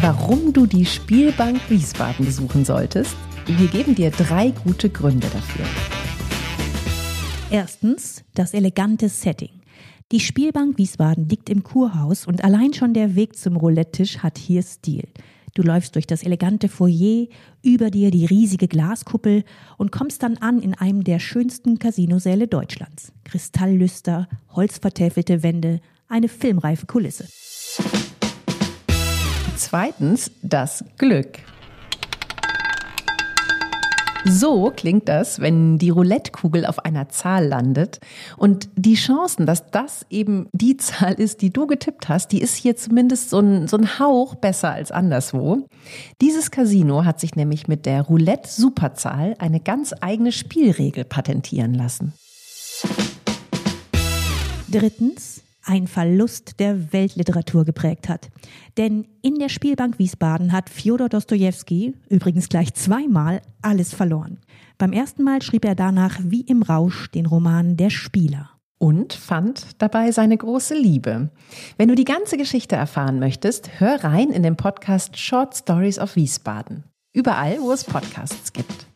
warum du die Spielbank Wiesbaden besuchen solltest. Wir geben dir drei gute Gründe dafür. Erstens das elegante Setting. Die Spielbank Wiesbaden liegt im Kurhaus und allein schon der Weg zum Roulette-Tisch hat hier Stil. Du läufst durch das elegante Foyer, über dir die riesige Glaskuppel und kommst dann an in einem der schönsten Casinosäle Deutschlands. Kristalllüster, holzvertäfelte Wände, eine filmreife Kulisse. Zweitens das Glück. So klingt das, wenn die Roulettekugel auf einer Zahl landet. Und die Chancen, dass das eben die Zahl ist, die du getippt hast, die ist hier zumindest so ein, so ein Hauch besser als anderswo. Dieses Casino hat sich nämlich mit der Roulette-Superzahl eine ganz eigene Spielregel patentieren lassen. Drittens ein Verlust der Weltliteratur geprägt hat. Denn in der Spielbank Wiesbaden hat Fjodor Dostojewski, übrigens gleich zweimal, alles verloren. Beim ersten Mal schrieb er danach wie im Rausch den Roman Der Spieler. Und fand dabei seine große Liebe. Wenn du die ganze Geschichte erfahren möchtest, hör rein in den Podcast Short Stories of Wiesbaden. Überall, wo es Podcasts gibt.